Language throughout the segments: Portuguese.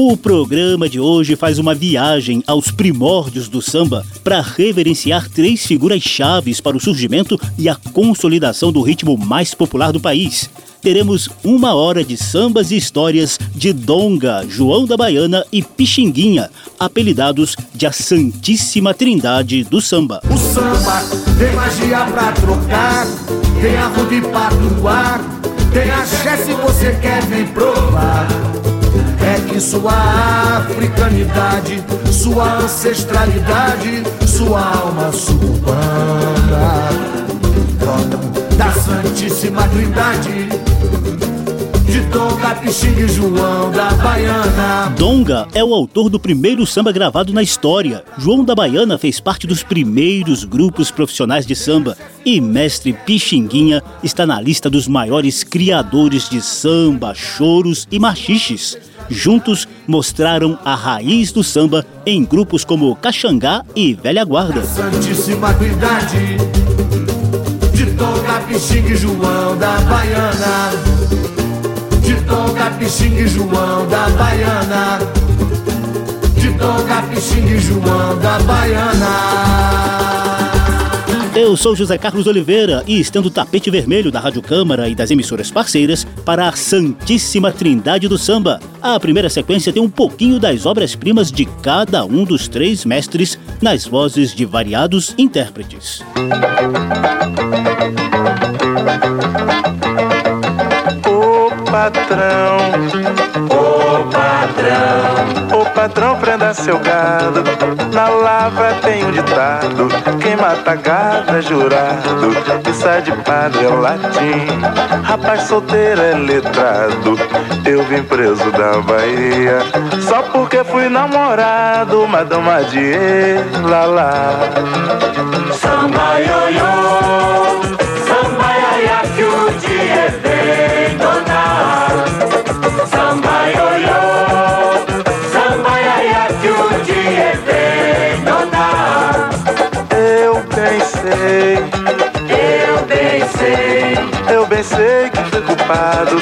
O programa de hoje faz uma viagem aos primórdios do samba para reverenciar três figuras chaves para o surgimento e a consolidação do ritmo mais popular do país teremos uma hora de sambas e histórias de Donga, João da Baiana e Pixinguinha, apelidados de a Santíssima Trindade do samba. O samba tem magia pra trocar, tem arrude pra ar, tem axé se você quer vem provar. Que sua africanidade, sua ancestralidade, sua alma suburbana da Santíssima Trindade de Donga, Pixingue e João da Baiana. Donga é o autor do primeiro samba gravado na história. João da Baiana fez parte dos primeiros grupos profissionais de samba. E Mestre Pixinguinha está na lista dos maiores criadores de samba, choros e machiches. Juntos mostraram a raiz do samba em grupos como Caxangá e Velha Guarda. Santíssima Trindade de Donga, Pixingue João da Baiana. De Tom Capixingue João da Baiana. De Tom Capixingue João da Baiana eu sou José Carlos Oliveira e estendo o tapete vermelho da Rádio Câmara e das emissoras parceiras para a Santíssima Trindade do Samba. A primeira sequência tem um pouquinho das obras-primas de cada um dos três mestres nas vozes de variados intérpretes. Patrão. Ô patrão. Ô patrão, prenda seu gado. Na lavra tem um ditado: quem mata gado é jurado. E sai de padre é latim. Rapaz solteiro é letrado. Eu vim preso da Bahia. Só porque fui namorado, Madama de lá lá. Samba ioiô, pensei, Eu bem sei, eu bem sei que fui culpado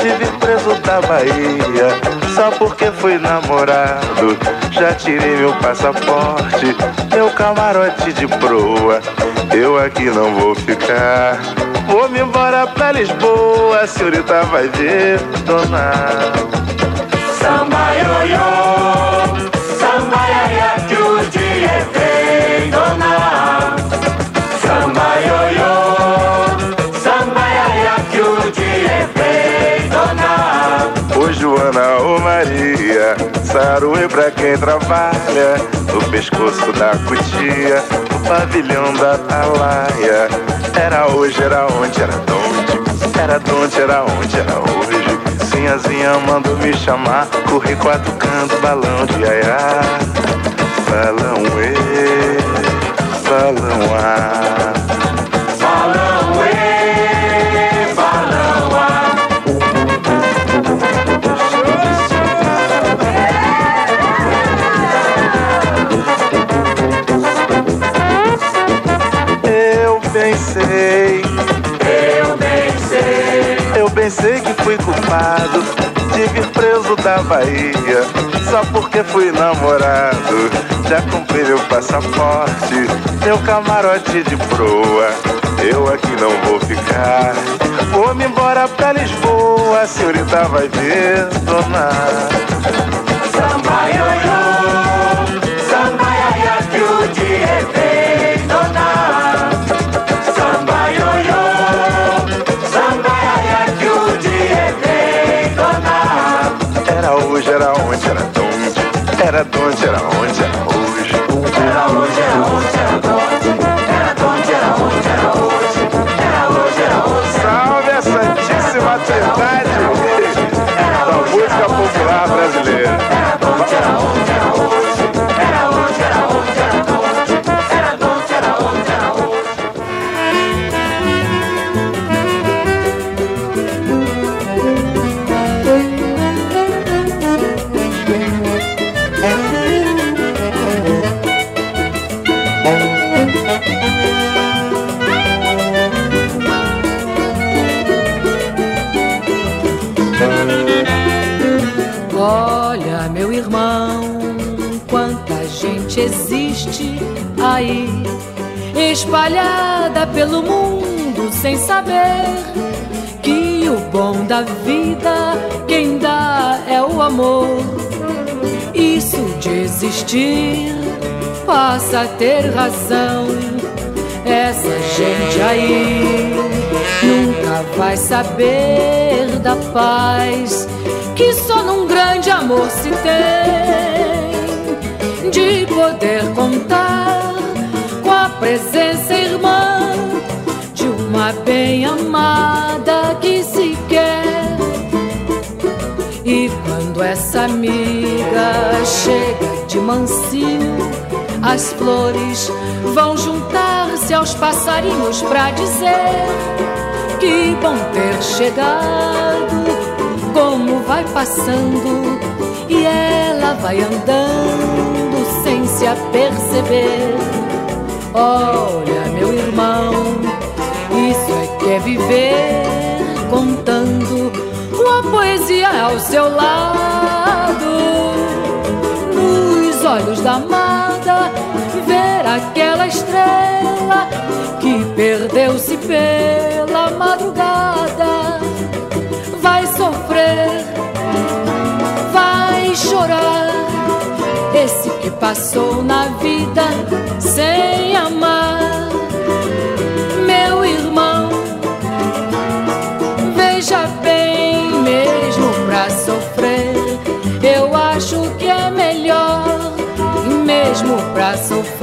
de vir preso da Bahia. Só porque fui namorado, já tirei meu passaporte, meu camarote de proa. Eu aqui não vou ficar. Vou-me embora pra Lisboa, a senhorita vai ver, dona. samba ioiô, quem trabalha, no pescoço da cutia, no pavilhão da atalaia. Era hoje, era onde, era donde, era donde, era onde, era hoje. Sinhazinha mandou me chamar, corri quatucando balão de aiá. Balão e, balão a. Bahia. Só porque fui namorado, já comprei meu passaporte, meu camarote de proa. Eu aqui não vou ficar, vou-me embora pra Lisboa, a senhorita vai dona. samba ioiô, espalhada pelo mundo sem saber que o bom da vida quem dá é o amor. Isso de existir passa a ter razão. Essa gente aí nunca vai saber da paz que só num grande amor se tem de poder contar presença irmã de uma bem amada que se quer. E quando essa amiga chega de mansinho, as flores vão juntar-se aos passarinhos para dizer que bom ter chegado como vai passando e ela vai andando sem se aperceber. Olha, meu irmão, isso é que é viver contando uma poesia ao seu lado. Nos olhos da amada, ver aquela estrela que perdeu-se pela madrugada vai sofrer, vai chorar. Esse que passou na vida sem amar, meu irmão. Veja bem, mesmo pra sofrer, eu acho que é melhor. Mesmo pra sofrer,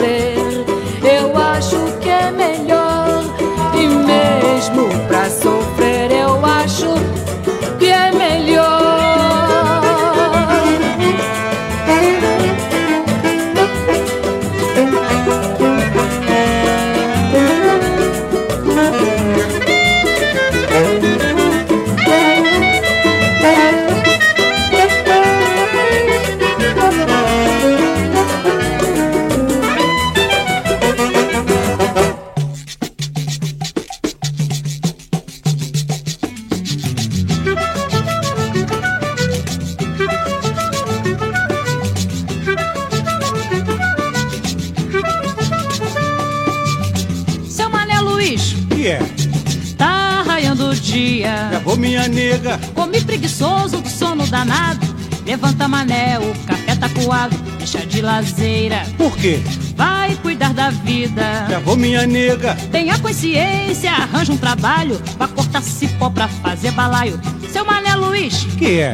Por quê? vai cuidar da vida. Já vou, minha nega. Tenha consciência, arranja um trabalho. Vai cortar cipó pra fazer balaio. Seu Mané Luiz, Que é?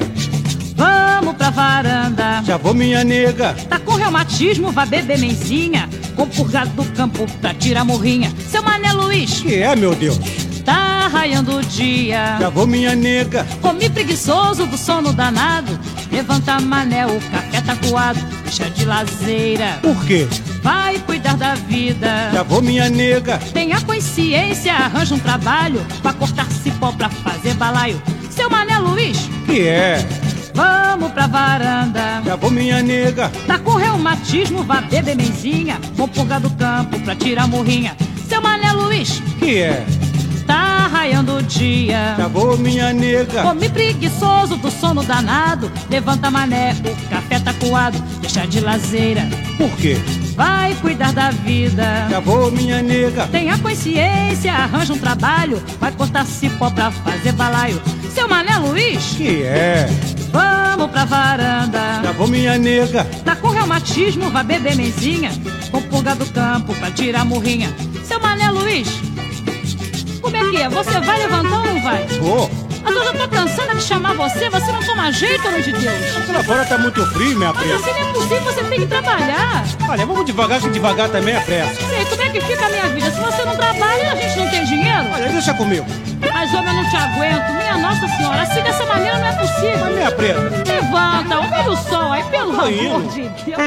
vamos pra varanda. Já vou, minha nega. Tá com reumatismo, vai beber menzinha. Com purgado do campo pra tirar morrinha. Seu Mané Luiz, Que é, meu Deus? tá raiando o dia. Já vou, minha nega. Comi preguiçoso do sono danado. Levanta mané, o café tá coado. Lazeira, Por quê? vai cuidar da vida. Já vou, minha nega. Tenha consciência, arranja um trabalho. Pra cortar cipó pra fazer balaio. Seu Mané Luiz, Que é? vamos pra varanda. Já vou, minha nega. Tá com reumatismo, vá beber menzinha. Vou purgar do campo pra tirar morrinha. Seu Mané Luiz, Que é? tá raiando o dia. Já vou, minha nega. Come preguiçoso do sono danado. Levanta mané, o café tá coado. Deixa de lazeira, Por quê? vai cuidar da vida. Já vou, minha nega. Tenha consciência, arranja um trabalho. Vai cortar cipó pra fazer balaio. Seu Mané Luiz, Que é? vamos pra varanda. Já vou, minha nega. Tá com reumatismo, vai beber menzinha. Com pulga do campo pra tirar morrinha. Seu Mané Luiz, como é que é? Você vai levantar ou não vai? Vou. Mas eu já tô cansada de chamar você. Você não toma jeito, homem de Deus. Lá fora tá muito frio, minha Mas preta. assim não é possível, você tem que trabalhar. Olha, vamos devagar, que devagar também é pressa. Sei, como é que fica a minha vida? Se você não trabalha, a gente não tem dinheiro. Olha, deixa comigo. Mas, homem, eu não te aguento. Minha Nossa Senhora, assim dessa maneira não é possível. Mas, minha preta. Levanta, olha o sol aí, pelo Tô amor indo. de Deus.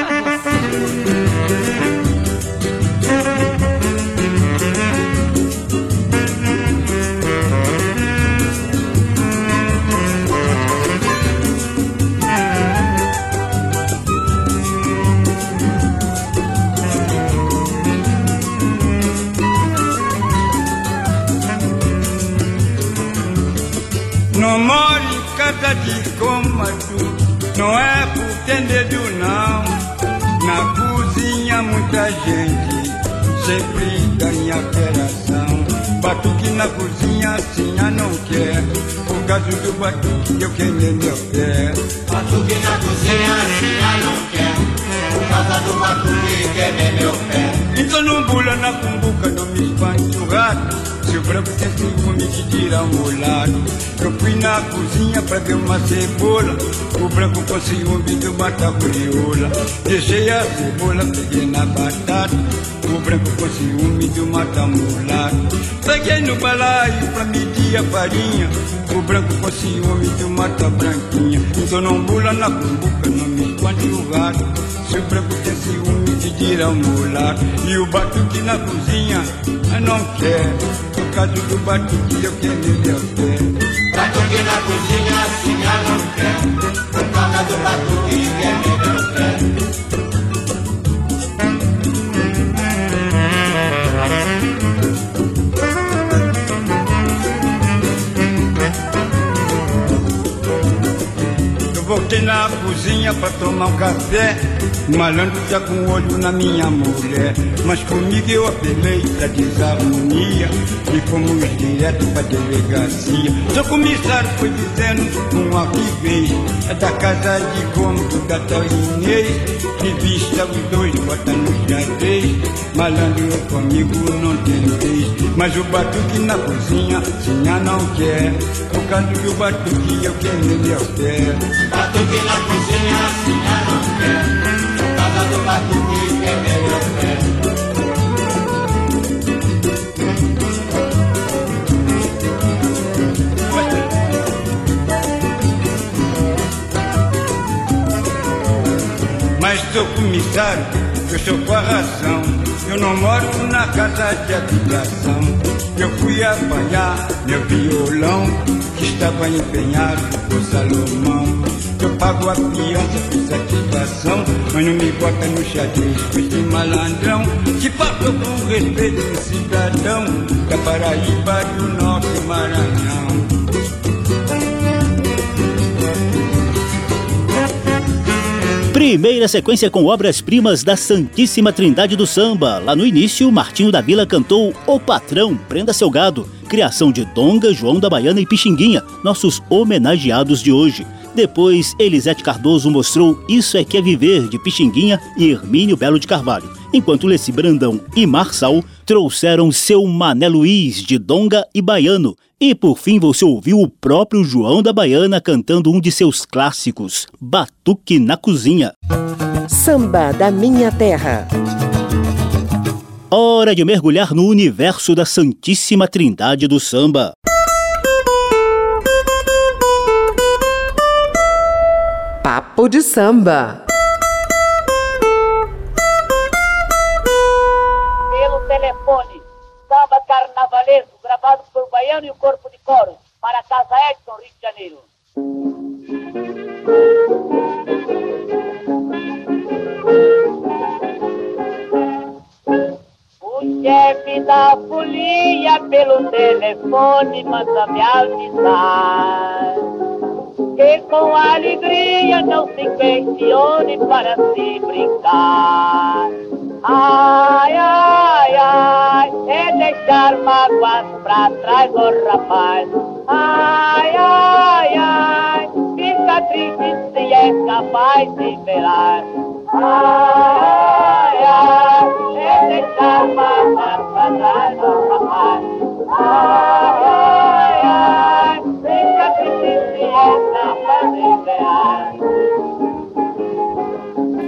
Mori kata di komatu não é por ter medo não. Na cozinha muita gente sempre ganha operação. Batuque na cozinha assim a não quer. Por causa do batuque eu queimei meu pé. Batuque na cozinha assim a não quer. Por causa do batuque queimei meu pé. Não bula na cumbuca, não me espante o o branco tem ciúme de tirar um molado Eu fui na cozinha pra ver uma cebola. O branco com ciúme de matar crioula Deixei a cebola, peguei na batata. O branco com ciúme de matar mulato Peguei no balaio pra medir a farinha O branco com ciúme de matar branquinha Então não bula na cumbuca, não me espante o gato Se o branco tem ciúme de tirar um mulato E o batuque na cozinha, não quer por causa do batuque eu queimei meu pé. Batuque na cozinha, assim eu não quer. Por causa do batuque eu queimei meu pé. Voltei na cozinha pra tomar um café. O malandro tá com olho na minha mulher. Mas comigo eu apelei pra desarmonia. E fomos direto pra delegacia. Seu comissário foi dizendo uma vez. É da casa de cômodo da Inês. De vista os dois bota no xadrez. Malandro comigo não tem vez. Mas o batuque na cozinha, sinha não quer. Por causa do batuque eu queimei meu pé. Batuque na cozinha, eu não quero. Seu comissário, eu sou com a razão. Eu não moro na casa de habitação. Eu fui apanhar meu violão, que estava empenhado por Salomão. Pago a fiança satisfação, mas não me bota no xadrez com esse malandrão. Que faltou com respeito do cidadão da Paraíba do Norte Maranhão. Primeira sequência com obras-primas da Santíssima Trindade do Samba. Lá no início, Martinho da Vila cantou O Patrão, Prenda Seu Gado, criação de Donga, João da Baiana e Pixinguinha, nossos homenageados de hoje. Depois, Elisete Cardoso mostrou Isso é que é Viver, de Pixinguinha e Hermínio Belo de Carvalho, enquanto Leci Brandão e Marçal trouxeram seu Mané Luiz, de Donga e Baiano. E por fim você ouviu o próprio João da Baiana cantando um de seus clássicos, Batuque na Cozinha. Samba da Minha Terra. Hora de mergulhar no universo da Santíssima Trindade do Samba. Papo de samba. Pelo telefone, samba carnavalesco, gravado por Baiano e o Corpo de Coro, para a Casa Edson, Rio de Janeiro. O chefe da folia pelo telefone manda me avisar que com alegria não se questione para se brincar. Ai, ai, ai, é deixar mágoas pra trás, ô rapaz. Ai, ai, ai, fica triste se é capaz de velar. Ai, ai, é deixar mágoas pra trás, ô rapaz. Ai, ai, ai,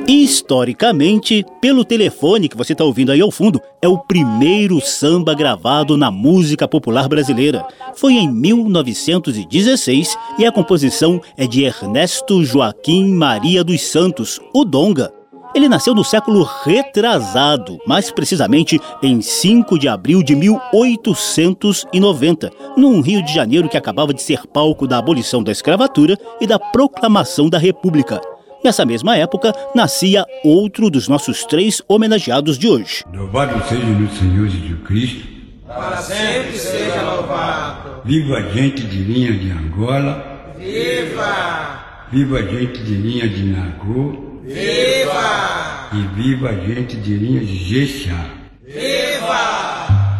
Historicamente, pelo telefone que você está ouvindo aí ao fundo, é o primeiro samba gravado na música popular brasileira. Foi em 1916 e a composição é de Ernesto Joaquim Maria dos Santos, o Donga. Ele nasceu no século retrasado, mais precisamente em 5 de abril de 1890, num Rio de Janeiro que acabava de ser palco da abolição da escravatura e da proclamação da República. Nessa mesma época, nascia outro dos nossos três homenageados de hoje. Louvado seja no Senhor Jesus Cristo. Para sempre seja louvado. Viva a gente de linha de Angola. Viva! Viva a gente de linha de Nagô. Viva! E viva a gente de linha de Jexá. Viva!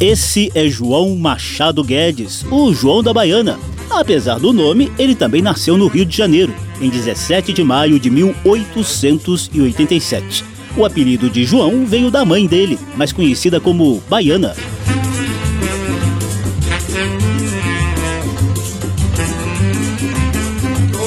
Esse é João Machado Guedes, o João da Baiana. Apesar do nome, ele também nasceu no Rio de Janeiro, em 17 de maio de 1887. O apelido de João veio da mãe dele, mais conhecida como Baiana.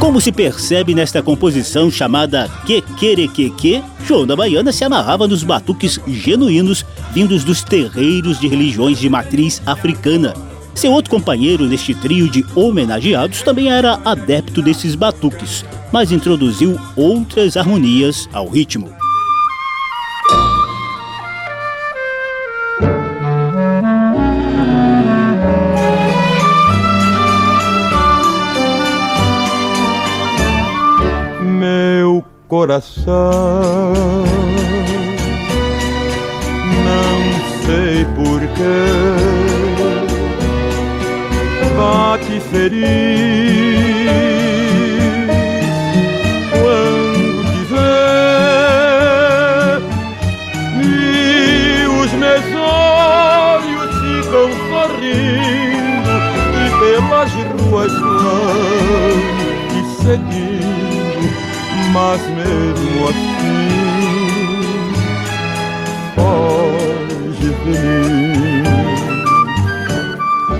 Como se percebe nesta composição chamada Quequerequeque, João da Baiana se amarrava nos batuques genuínos vindos dos terreiros de religiões de matriz africana. Seu outro companheiro neste trio de homenageados também era adepto desses batuques, mas introduziu outras harmonias ao ritmo. Meu coração, não sei porquê, bate feliz quando te vê. E os meus olhos ficam sorrindo e pelas ruas vão te seguindo, mas mesmo assim de mim.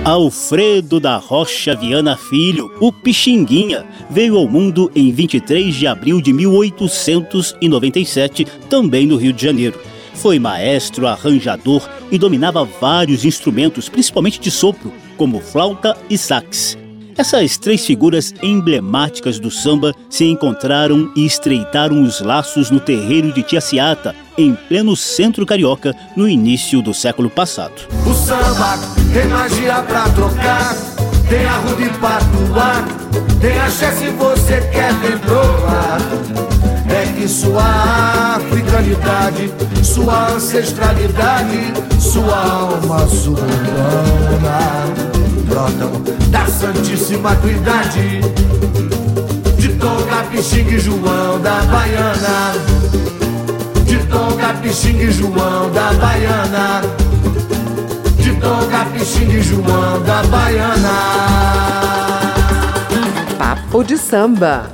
Alfredo da Rocha Viana Filho, o Pixinguinha, veio ao mundo em 23 de abril de 1897, também no Rio de Janeiro. Foi maestro, arranjador e dominava vários instrumentos, principalmente de sopro, como flauta e sax. Essas três figuras emblemáticas do samba se encontraram e estreitaram os laços no terreiro de Tiaciata, em pleno centro carioca, no início do século passado. O samba tem magia pra trocar, tem arruda e patuar, tem axé se você quer vem provar. É que sua africanidade, sua ancestralidade, sua alma sul-americana brotam da Santíssima Trindade, de Tom Capixingue João da Baiana, de Tom Capixingue João da Baiana, de Tom Capixingue João da Baiana. Papo de samba.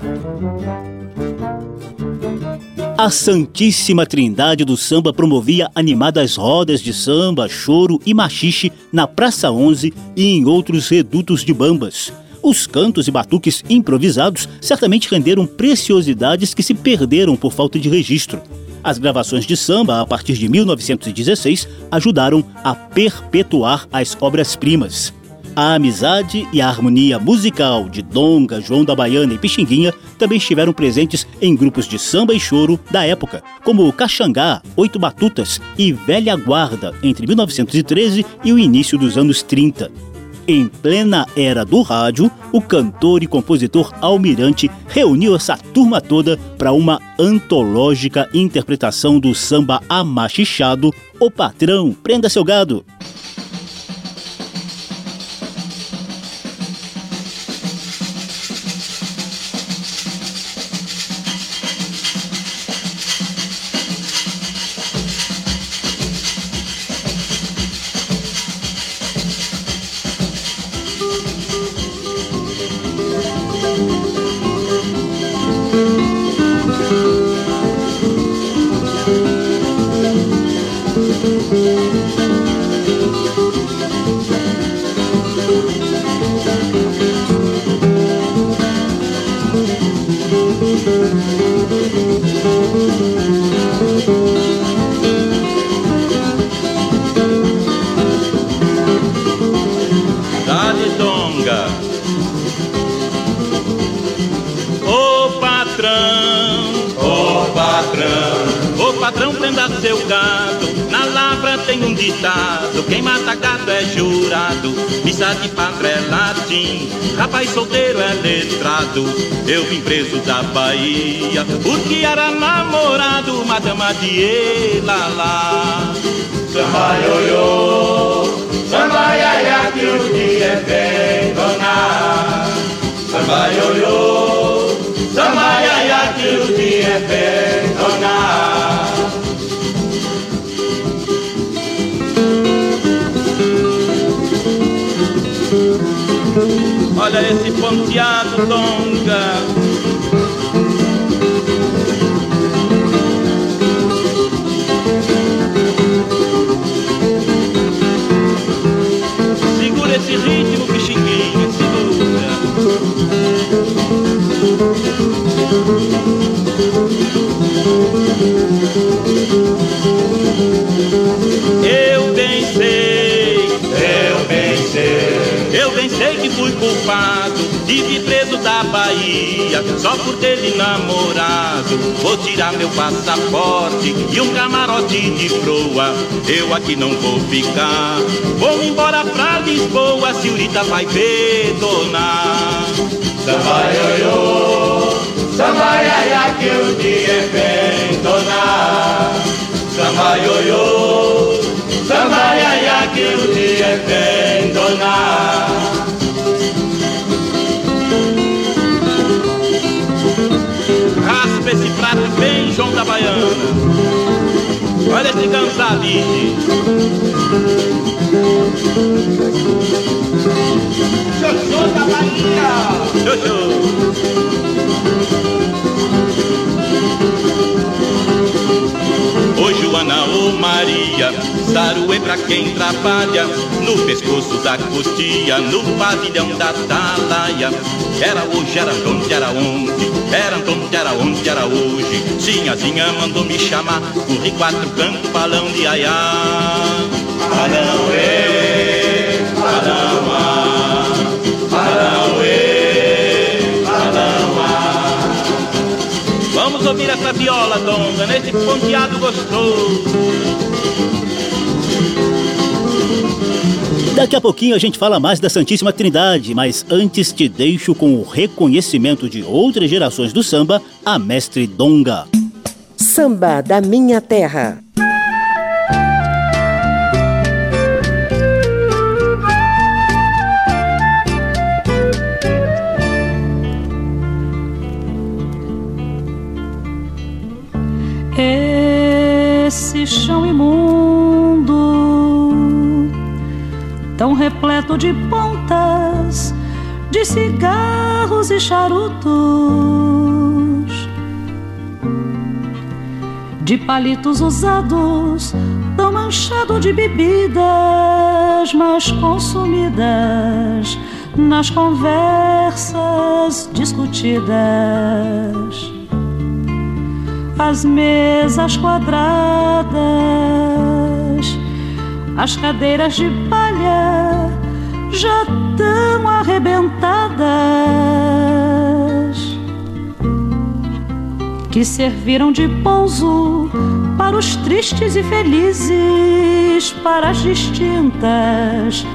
A Santíssima Trindade do Samba promovia animadas rodas de samba, choro e machixe na Praça 11 e em outros redutos de bambas. Os cantos e batuques improvisados certamente renderam preciosidades que se perderam por falta de registro. As gravações de samba, a partir de 1916, ajudaram a perpetuar as obras-primas. A amizade e a harmonia musical de Donga, João da Baiana e Pixinguinha também estiveram presentes em grupos de samba e choro da época, como Caxangá, Oito Batutas e Velha Guarda, entre 1913 e o início dos anos 30. Em plena era do rádio, o cantor e compositor Almirante reuniu essa turma toda para uma antológica interpretação do samba amachichado O Patrão, Prenda Seu Gado. É eu vim preso da Bahia, porque era namorado, madama de lá. Samba ioiô, samba iaia que o dia é bem donar. Samba ioiô, samba iaia que o dia é bem donar. Olha esse ponteado longa Bahia só por ter namorado. Vou tirar meu passaporte e um camarote de proa. Eu aqui não vou ficar, vou embora pra Lisboa. A senhorita vai detonar. Samba ioiô, samba iaia que o dia é bem donar. Samba ioiô, samba iaia que o dia é bem donar. João da Baiana. Olha esse Gonzalide. Xoxô da Bahia. Xoxô. Joana, ô Maria, saruê pra quem trabalha No pescoço da cutia, no pavilhão da atalaia. Era hoje, era onde, era onde Era onde, era onde, era hoje. Sinhazinha mandou me chamar Corri quatro cantos, balão de aiá. Balão, ê, ouvir essa viola, donga, nesse ponteado gostoso Daqui a pouquinho a gente fala mais da Santíssima Trindade, mas antes te deixo com o reconhecimento de outras gerações do samba, a mestre Donga. Samba da Minha Terra. Esse chão imundo, tão repleto de pontas, de cigarros e charutos, de palitos usados, tão manchado de bebidas mais consumidas nas conversas discutidas as mesas quadradas, as cadeiras de palha já tão arrebentadas, que serviram de pouso para os tristes e felizes, para as distintas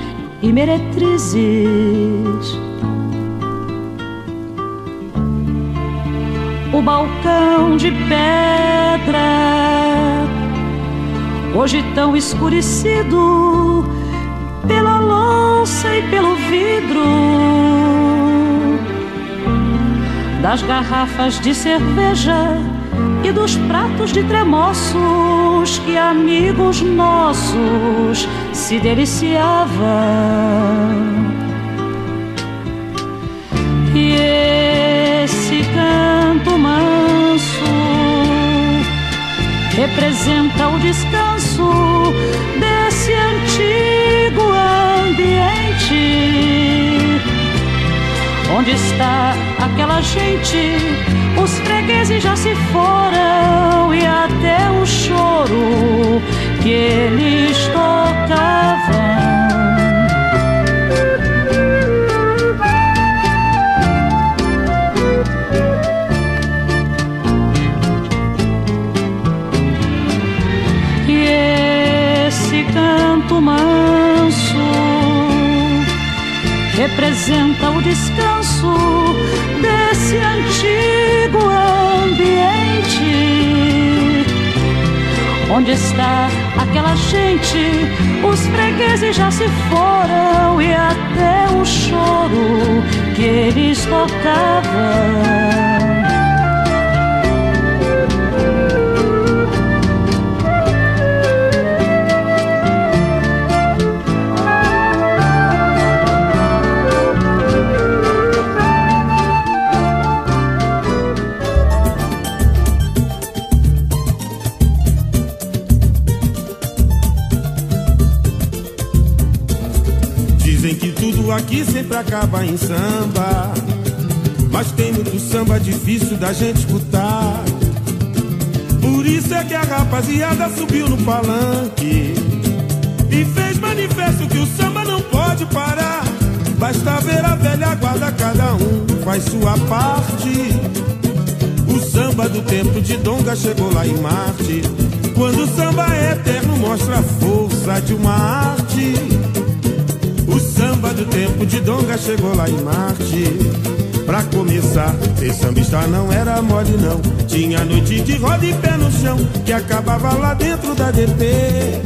e meretrizes. O balcão de pedra, hoje tão escurecido pela louça e pelo vidro das garrafas de cerveja e dos pratos de tremoços que amigos nossos se deliciavam. E esse canto manso representa o descanso desse antigo ambiente. Onde está aquela gente? Os fregueses já se foram e até o choro que eles tocavam. Representa o descanso desse antigo ambiente. Onde está aquela gente? Os fregueses já se foram e até o choro que eles tocavam sempre acaba em samba. Mas tem muito samba difícil da gente escutar. Por isso é que a rapaziada subiu no palanque e fez manifesto que o samba não pode parar. Basta ver a velha guarda, cada um faz sua parte. O samba do tempo de Donga chegou lá em Marte. Quando o samba é eterno, mostra a força de uma arte do tempo de Donga chegou lá em Marte. Pra começar, ser sambista não era mole não. Tinha noite de roda e pé no chão, que acabava lá dentro da DP.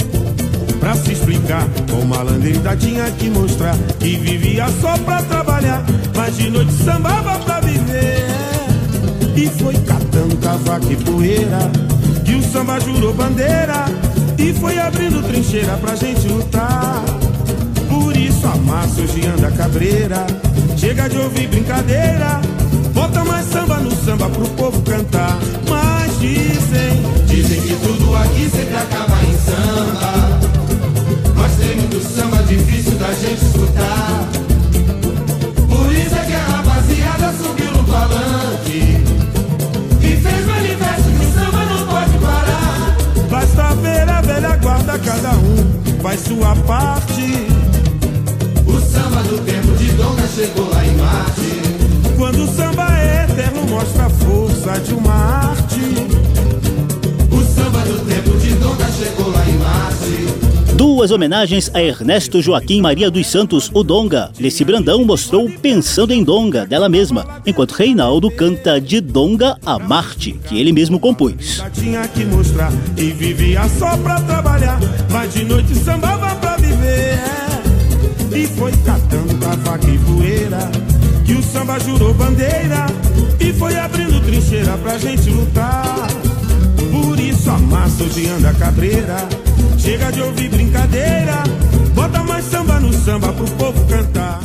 Pra se explicar, com malandrida tinha que mostrar que vivia só pra trabalhar, mas de noite sambava pra viver. E foi catando cavaco e poeira, que o samba jurou bandeira, e foi abrindo trincheira pra gente lutar sua massa hoje anda cabreira. Chega de ouvir brincadeira. Bota mais samba no samba pro povo cantar. Mas dizem, dizem que tudo aqui sempre acaba em samba. Mas tem muito samba difícil da gente escutar. Por isso é que a rapaziada subiu no palanque. E fez manifesto que o samba não pode parar. Basta ver a velha guarda, cada um faz sua parte Donga chegou lá em Marte. Quando o samba é eterno, mostra a força de uma arte. O samba do tempo de Donga chegou lá em Marte. Duas homenagens a Ernesto Joaquim Maria dos Santos, o Donga. Leci Brandão mostrou Pensando em Donga, dela mesma, enquanto Reinaldo canta De Donga a Marte, que ele mesmo compôs. Tinha que mostrar e vivia só pra trabalhar, mas de noite sambava pra viver. E foi catando cavaco e poeira Que o samba jurou bandeira E foi abrindo trincheira pra gente lutar. Por isso a massa hoje anda cabreira Chega de ouvir brincadeira Bota mais samba no samba pro povo cantar.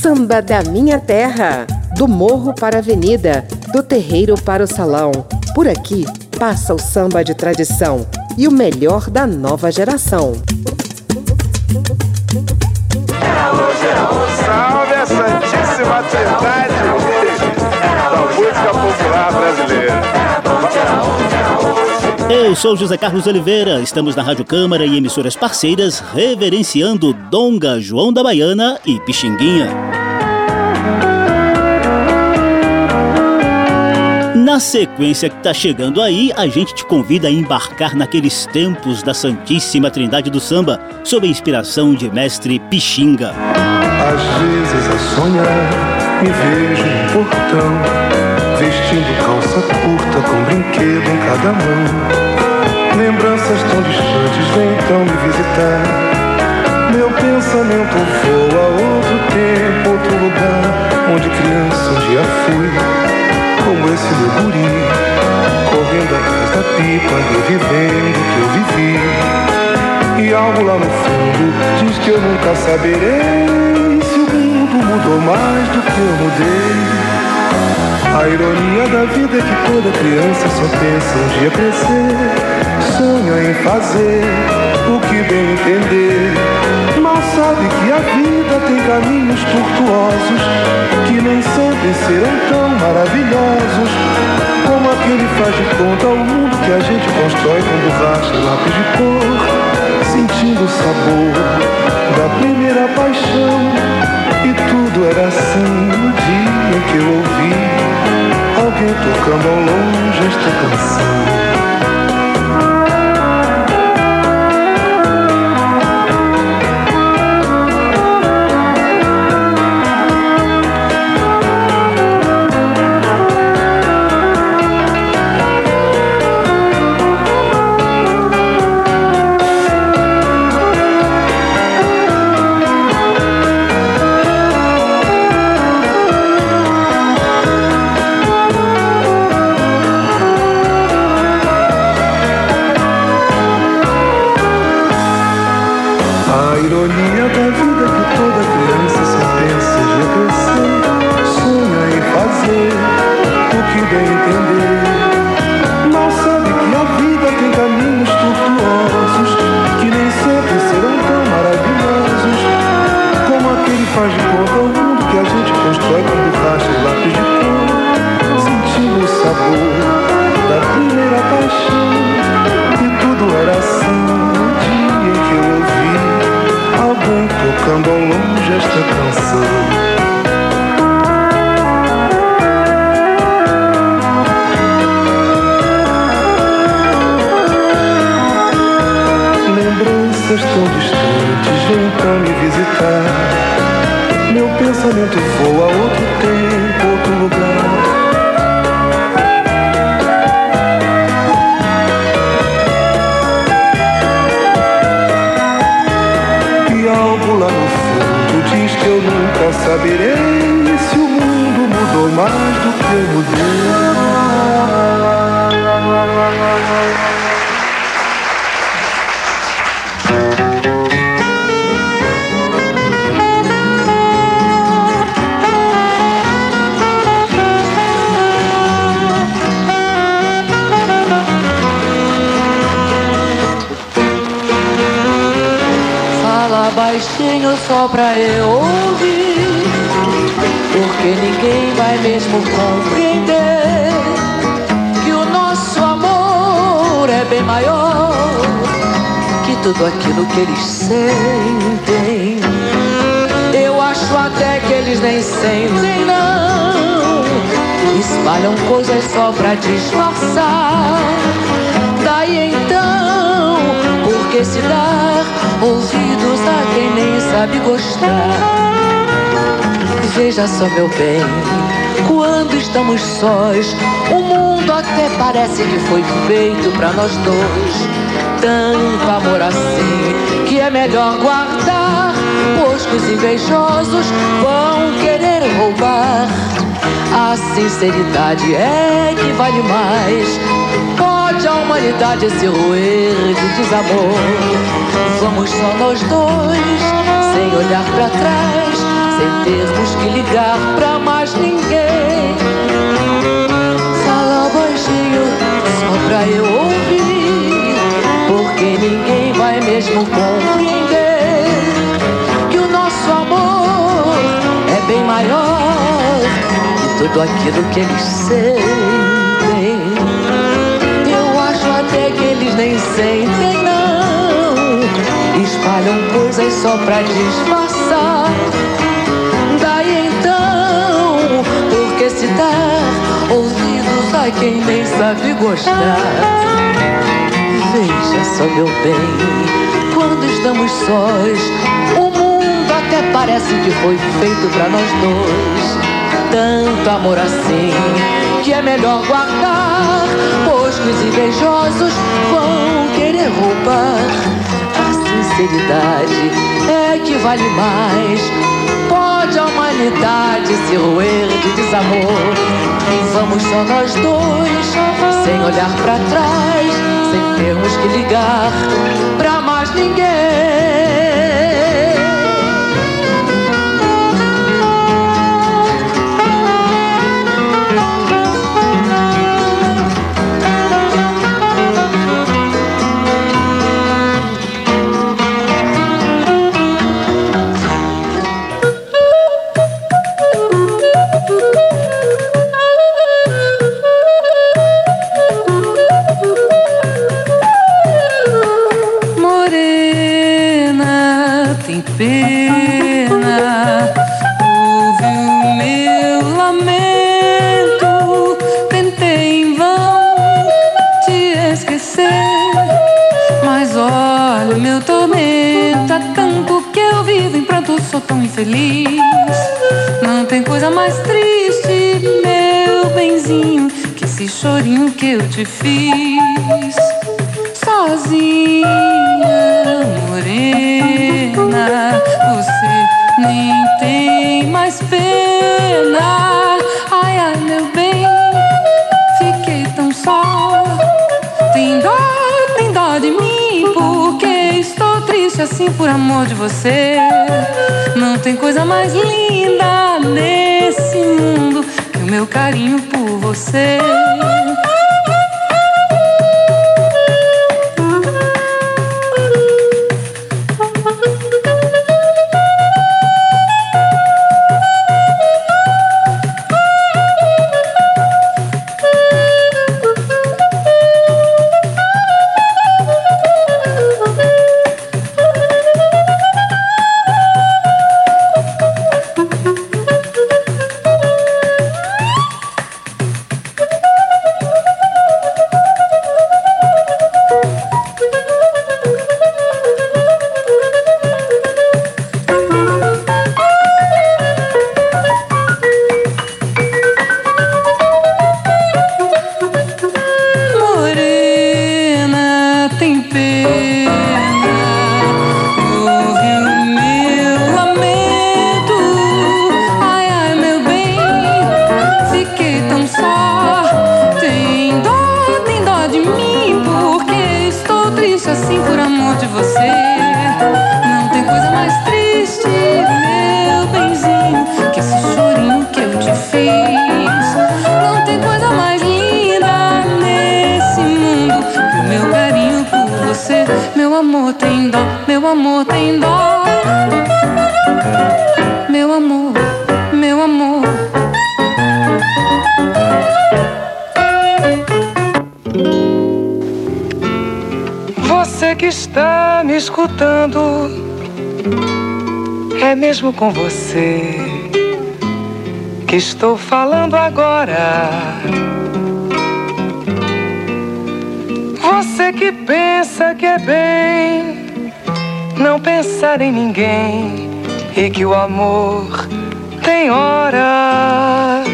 Samba da minha terra Do morro para a avenida Do terreiro para o salão. Por aqui passa o samba de tradição e o melhor da nova geração. Salve Santíssima da música popular brasileira. Eu sou José Carlos Oliveira, estamos na Rádio Câmara e emissoras parceiras reverenciando Donga, João da Baiana e Pixinguinha. Sequência que tá chegando aí, a gente te convida a embarcar naqueles tempos da Santíssima Trindade do Samba, sob a inspiração de mestre Pixinga. Às vezes a sonhar, me vejo no portão, vestindo calça curta com brinquedo em cada mão. Lembranças tão distantes vêm então me visitar. Meu pensamento voa outro tempo, outro lugar, onde criança um dia fui como esse meu guri Correndo atrás da pipa, revivendo o que eu vivi. E algo lá no fundo diz que eu nunca saberei Se o mundo mudou mais do que eu mudei. A ironia da vida é que toda criança só pensa um dia crescer Sonha em fazer o que bem entender. Mal sabe que a vida tem caminhos tortuosos Que nem sempre serão tão maravilhosos Como aquele faz de conta o mundo que a gente constrói com borracha e lápis de cor Sentindo o sabor da primeira paixão. E tudo era assim no dia em que eu ouvi Alguém tocando ao longe esta canção só pra eu ouvir Porque ninguém vai mesmo compreender Que o nosso amor é bem maior Que tudo aquilo que eles sentem. Eu acho até que eles nem sentem não. Espalham coisas só pra disfarçar. Daí então, que se dar ouvidos a quem nem sabe gostar? Veja só, meu bem, quando estamos sós, o mundo até parece que foi feito pra nós dois. Tanto amor assim, que é melhor guardar, pois que os invejosos vão querer roubar. A sinceridade é que vale mais. Pode a humanidade se roer de desamor. Vamos só nós dois, sem olhar pra trás, sem termos que ligar pra mais ninguém. Fala baixinho, só pra eu ouvir, porque ninguém vai mesmo compreender que o nosso amor é bem maior que tudo aquilo que eles sentem. Nem sentem, não. Espalham coisas só pra disfarçar. Daí então, por que se dar ouvidos a quem nem sabe gostar? Veja só, meu bem, quando estamos sós, o mundo até parece que foi feito pra nós dois. Tanto amor assim, que é melhor guardar, pois que os invejosos vão querer roubar. A sinceridade é que vale mais. Pode a humanidade se roer de desamor. Vamos só nós dois, sem olhar pra trás, sem termos que ligar pra mais ninguém. Infeliz. Não tem coisa mais triste, meu benzinho, que esse chorinho que eu te fiz sozinha, morena. Você nem tem mais pena. Ai, ai, meu bem, fiquei tão só. Tem dó, tem dó de mim, porque estou triste assim por amor de você. Não tem coisa mais linda nesse mundo que o meu carinho por você. Com você que estou falando agora. Você que pensa que é bem não pensar em ninguém e que o amor tem hora.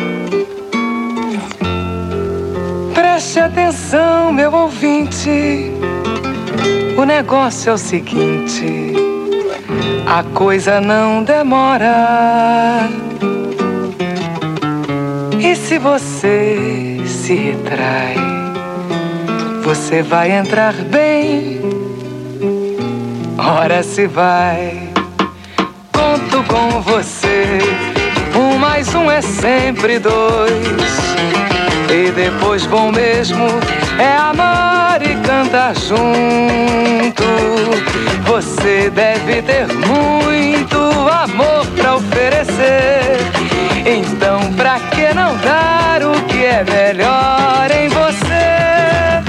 Preste atenção, meu ouvinte. O negócio é o seguinte: a coisa não demora. E se você se retrai, você vai entrar bem. Ora se vai. Conto com você. Um mais um é sempre dois. E depois bom mesmo é amar e cantar junto. Você deve ter muito amor pra oferecer. Então, pra que não dar o que é melhor em você?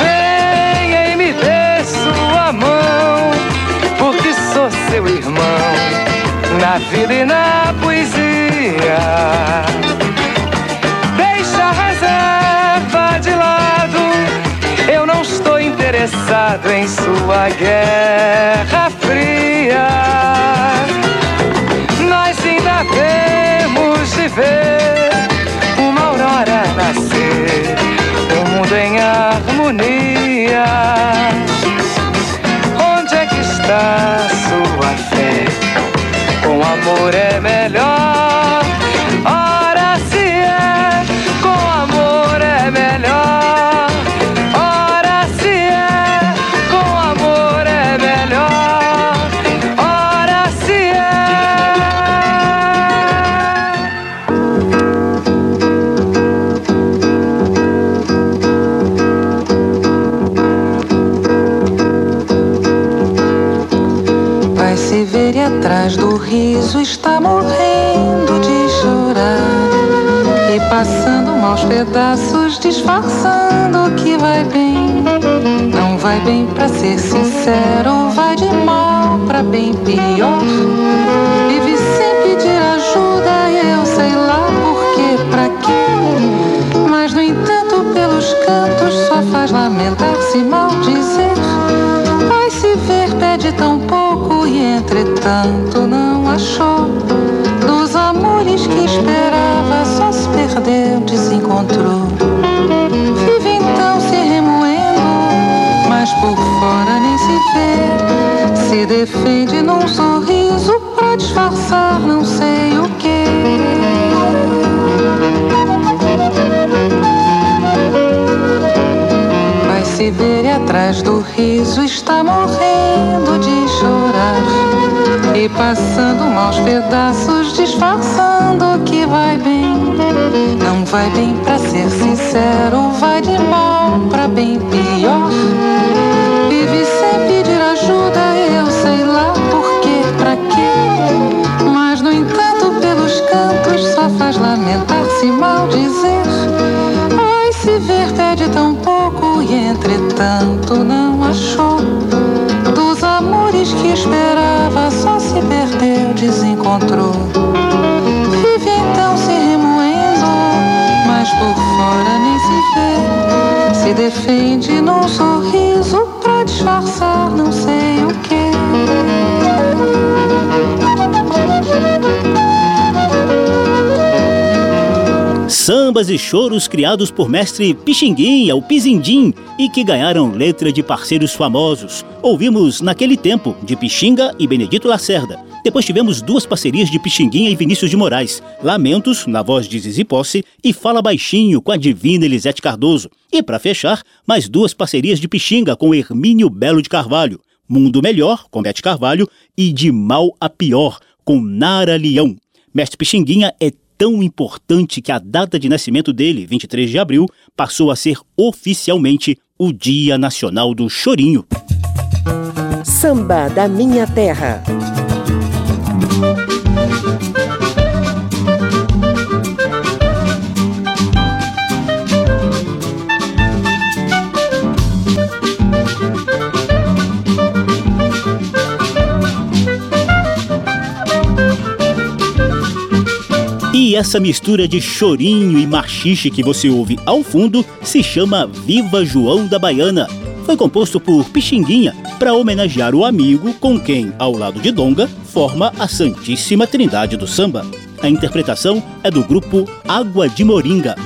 Venha e me dê sua mão, porque sou seu irmão, na vida e na poesia. Interessado em sua guerra fria. Nós ainda temos de ver uma aurora nascer, o mundo em harmonia. Onde é que está sua fé? Com amor é melhor. Riso está morrendo de chorar. E passando maus pedaços, disfarçando que vai bem. Não vai bem pra ser sincero, vai de mal pra bem pior. Vive sem pedir ajuda eu sei lá por quê, pra quê. Mas no entanto, pelos cantos, só faz lamentar-se e maldizer. Vai se ver, pede tão pouco entretanto não achou. Dos amores que esperava, só se perdeu, desencontrou. Vive então se remoendo, mas por fora nem se vê. Se defende num sorriso pra disfarçar não sei o que. Vai se ver e atrás do riso está morrendo de chorar. E passando maus pedaços, disfarçando que vai bem. Não vai bem pra ser sincero, vai de mal pra bem pior. Vive sem pedir ajuda, eu sei lá por quê, pra quê. Mas no entanto, pelos cantos, só faz lamentar-se e maldizer. Vai se ver, pede tão pouco que esperava, só se perdeu, desencontrou. Vive então se remoendo, mas por fora nem se vê. Se defende num sorriso pra disfarçar não sei Sambas e choros criados por mestre Pixinguinha, o Pizindim, e que ganharam letra de parceiros famosos. Ouvimos Naquele Tempo, de Pixinga e Benedito Lacerda. Depois tivemos duas parcerias de Pixinguinha e Vinícius de Moraes, Lamentos, na voz de Zizi Posse, e Fala Baixinho, com a divina Elisete Cardoso. E para fechar, mais duas parcerias de Pixinga com Hermínio Belo de Carvalho, Mundo Melhor, com Bete Carvalho, e De Mal a Pior, com Nara Leão. Mestre Pixinguinha é tão importante que a data de nascimento dele, 23 de abril, passou a ser oficialmente o Dia Nacional do Chorinho. Samba da Minha Terra. E essa mistura de chorinho e machixe que você ouve ao fundo se chama Viva João da Baiana. Foi composto por Pixinguinha para homenagear o amigo com quem, ao lado de Donga, forma a Santíssima Trindade do Samba. A interpretação é do grupo Água de Moringa.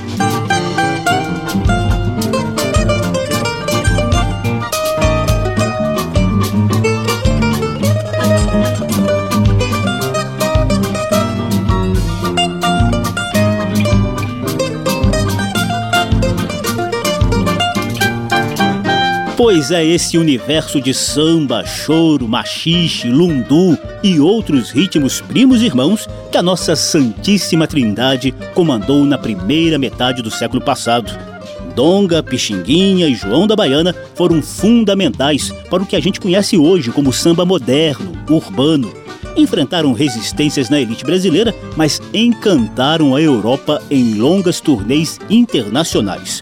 Pois é esse universo de samba, choro, machixe, lundu e outros ritmos primos irmãos que a nossa Santíssima Trindade comandou na primeira metade do século passado. Donga, Pixinguinha e João da Baiana foram fundamentais para o que a gente conhece hoje como samba moderno, urbano. Enfrentaram resistências na elite brasileira, mas encantaram a Europa em longas turnês internacionais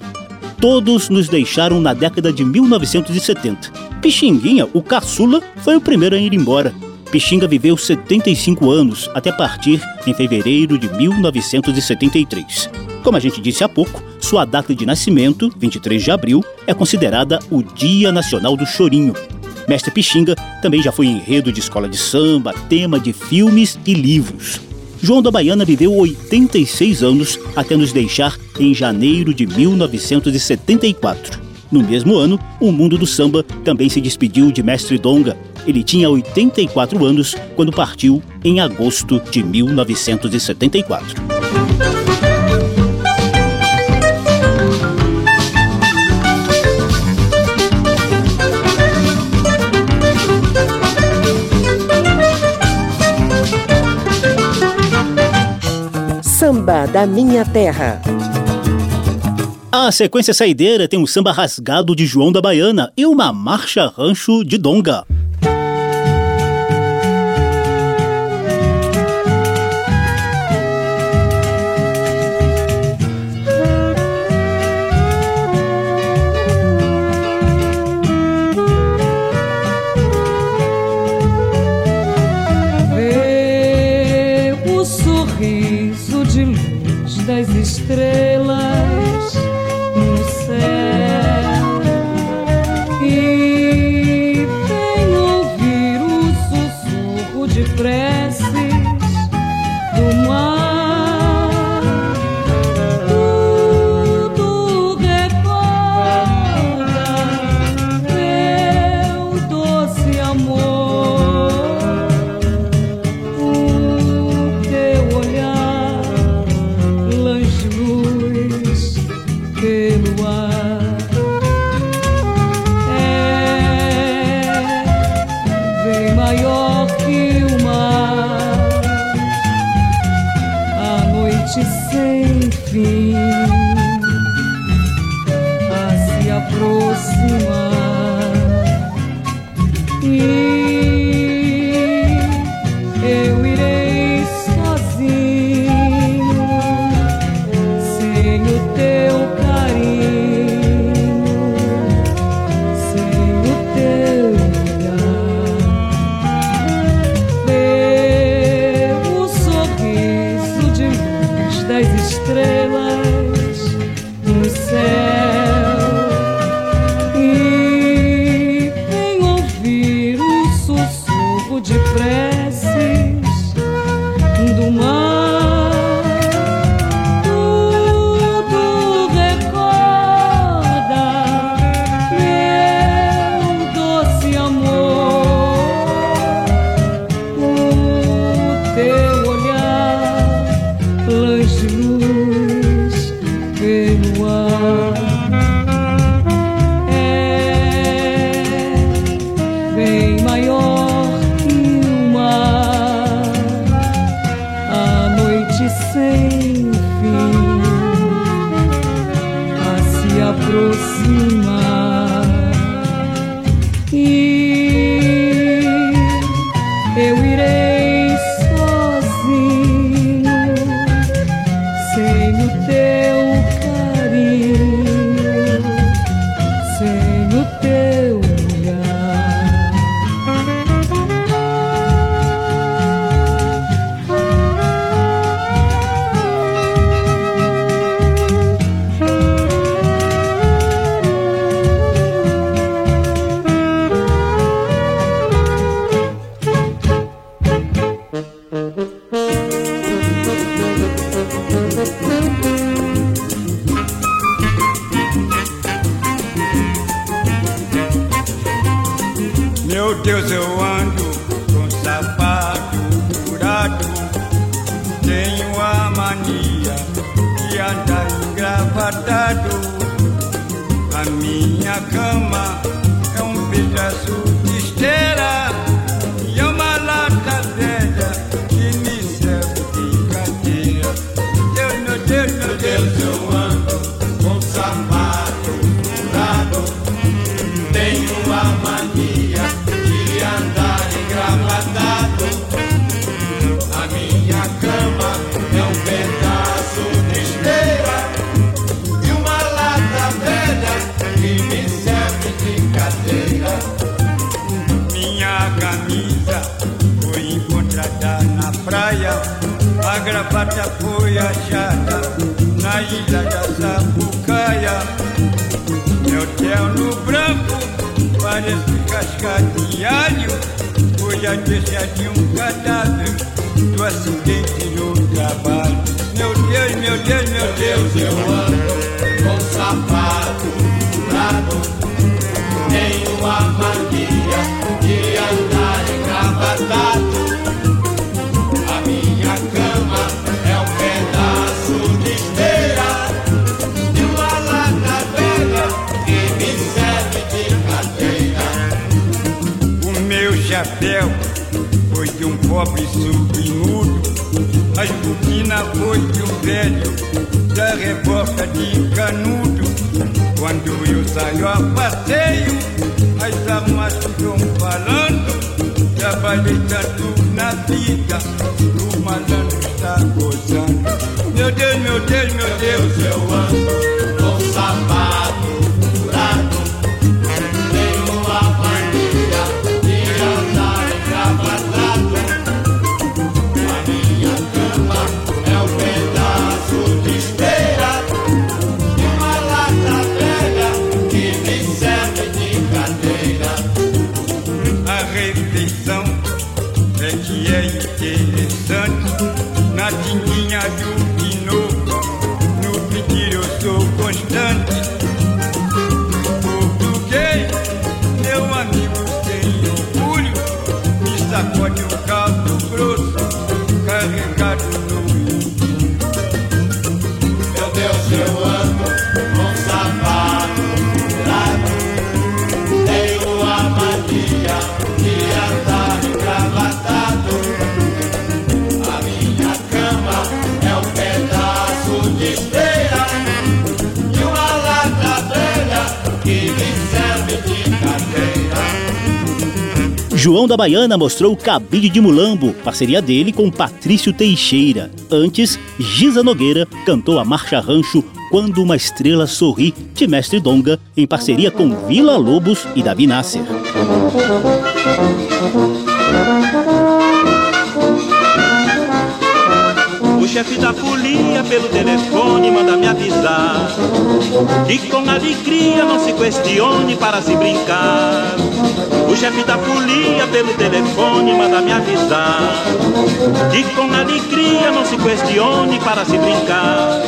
todos nos deixaram na década de 1970. Pixinguinha, o caçula, foi o primeiro a ir embora. Pixinga viveu 75 anos até partir em fevereiro de 1973. Como a gente disse há pouco, sua data de nascimento, 23 de abril, é considerada o Dia Nacional do Chorinho. Mestre Pixinga também já foi enredo de escola de samba, tema de filmes e livros. João da Baiana viveu 86 anos até nos deixar em janeiro de 1974. No mesmo ano, o mundo do samba também se despediu de Mestre Donga. Ele tinha 84 anos quando partiu em agosto de 1974. Samba da Minha Terra. A sequência saideira tem um samba rasgado de João da Baiana e uma marcha rancho de Donga. Aproximar. E de alho, foi a deixa de um cadáver do acidente no trabalho. Meu Deus, meu Deus, meu Deus, eu ando com sapato furado. Tenho a mania de andar engravatado. Chapéu foi de um pobre submudo, as boquinas foi de um velho da revolta de canudo. Quando eu saio a passeio, as almas ficam falando. Trabalhei tanto na vida, o malandro está gozando. Meu Deus, meu Deus, meu Deus, eu ando com sapato João da Baiana mostrou Cabide de Mulambo, parceria dele com Patrício Teixeira. Antes, Giza Nogueira cantou a marcha rancho Quando uma Estrela Sorri, de Mestre Donga, em parceria com Vila Lobos e Davi Nasser. Chefe da folia pelo telefone manda me avisar Que com alegria não se questione para se brincar O chefe da folia pelo telefone manda me avisar Que com alegria não se questione para se brincar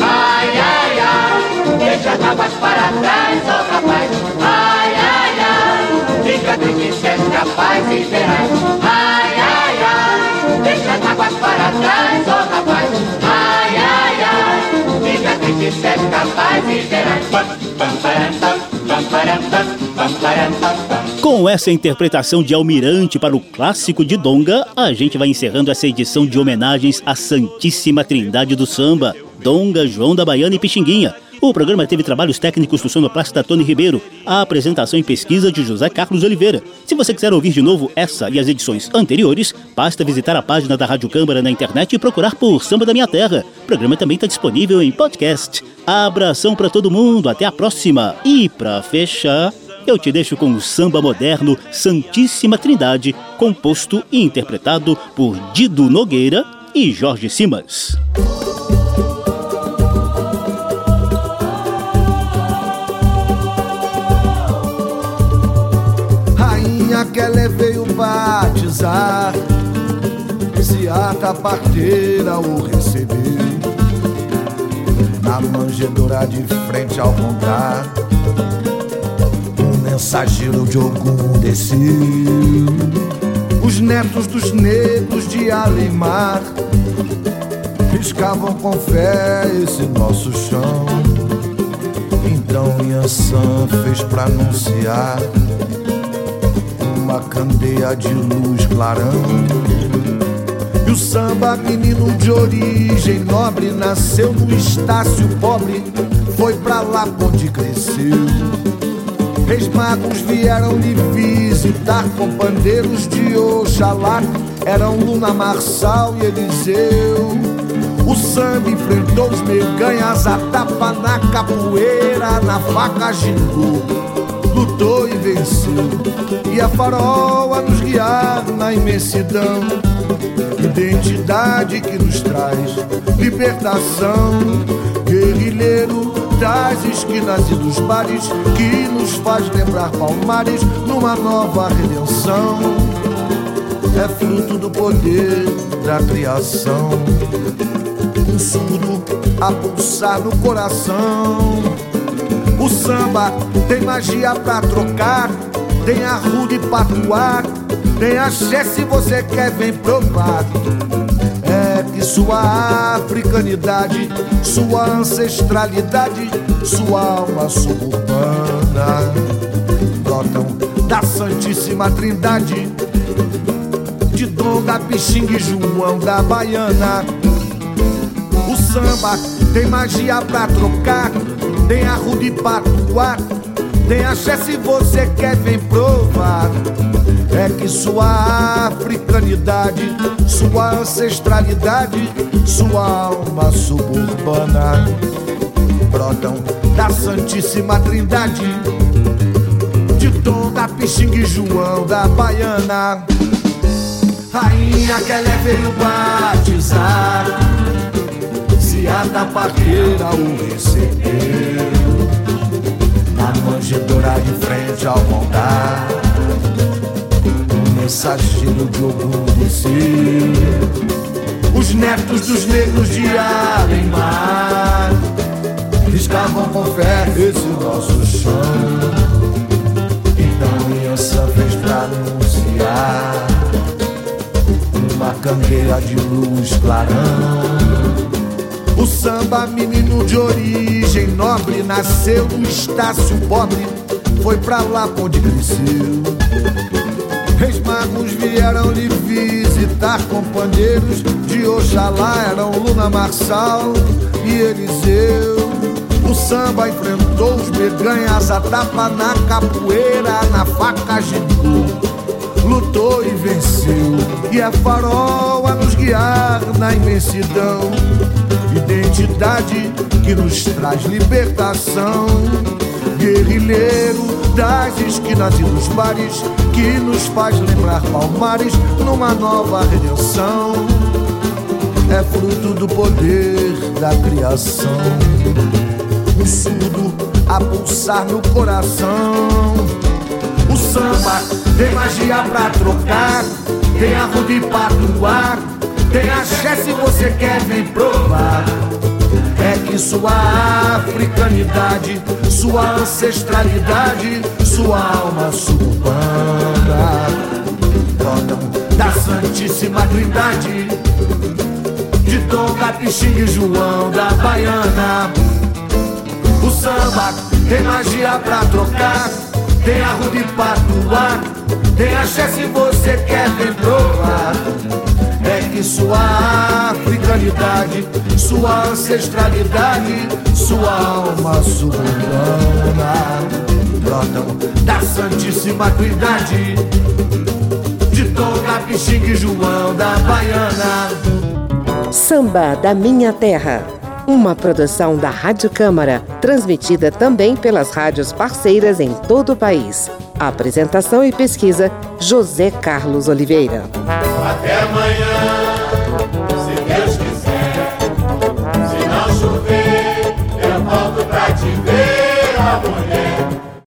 Ai, ai, ai, deixa as águas para trás, ó rapaz. Ai, ai, ai, fica triste és capaz e verás. Pam, pam. Com essa interpretação de Almirante para o clássico de Donga, a gente vai encerrando essa edição de homenagens à Santíssima Trindade do Samba, Donga, João da Baiana e Pixinguinha. O programa teve trabalhos técnicos do sonoplasta Tony Ribeiro, a apresentação e pesquisa de José Carlos Oliveira. Se você quiser ouvir de novo essa e as edições anteriores, basta visitar a página da Rádio Câmara na internet e procurar por Samba da Minha Terra. O programa também está disponível em podcast. Abração para todo mundo, até a próxima. E para fechar, eu te deixo com o samba moderno Santíssima Trindade, composto e interpretado por Dido Nogueira e Jorge Simas. Kelé veio batizar Se a parteira o recebeu Na manjedoura de frente ao contar Um mensageiro de algum desceu. Os netos dos negros de Alimar riscavam com fé esse nosso chão. Então Yansan fez pra anunciar uma candeia de luz clarão. E o samba, menino de origem nobre, nasceu no Estácio pobre, foi pra lá onde cresceu. Reis magos vieram lhe visitar com pandeiros de Oxalá, eram Luna Marçal e Eliseu. O samba enfrentou os meganhas, a tapa na capoeira, na faca gingou lutou e venceu. E a faroa nos guiar na imensidão. Identidade que nos traz libertação. Guerrilheiro das esquinas e dos bares que nos faz lembrar palmares numa nova redenção. É fruto do poder da criação. Um surdo a pulsar no coração o samba tem magia pra trocar, tem a rude patuar, tem axé se você quer, vem provar. É que sua africanidade, sua ancestralidade, sua alma suburbana brotam da Santíssima Trindade, de Dom da Pixingue João da Baiana. O samba tem magia pra trocar tem a de patuar, tem axé se você quer, vem provar. É que sua africanidade, sua ancestralidade, sua alma suburbana brotam da Santíssima Trindade, de Tom da Pixingue João da Baiana. Rainha que ela veio batizar se a da parteira o recebeu Na manjedoura de frente ao Um mensageiro de algum desceu Os netos dos negros de Alemar Riscavam com fé esse nosso chão. Então Aliança fez pra anunciar Uma candeia de luz clarão o samba, menino de origem nobre, nasceu no Estácio pobre, foi pra lá onde cresceu. Reis magos vieram lhe visitar, companheiros de Oxalá eram Luna Marçal e Eliseu. O samba enfrentou os meganhas, a tapa na capoeira, na faca gigou. Lutou e venceu, e a faroa nos guiar na imensidão identidade que nos traz libertação. Guerrilheiro das esquinas e dos bares que nos faz lembrar palmares numa nova redenção. É fruto do poder da criação. Um surdo a pulsar no coração. O samba tem magia pra trocar, tem a de patuar tem axé se você quer, vem provar. É que sua africanidade, sua ancestralidade, sua alma suburbana brotam da Santíssima Trindade, de Tom Capixingue João da Baiana. O samba tem magia pra trocar, tem arro de patuar, tem axé se você quer, vem provar é que sua africanidade, sua ancestralidade, sua alma suburbana brotam da Santíssima Trindade, de Tonga, Pixingue, João da Baiana. Samba da Minha Terra. Uma produção da Rádio Câmara, transmitida também pelas rádios parceiras em todo o país. Apresentação e pesquisa: José Carlos Oliveira. Até amanhã.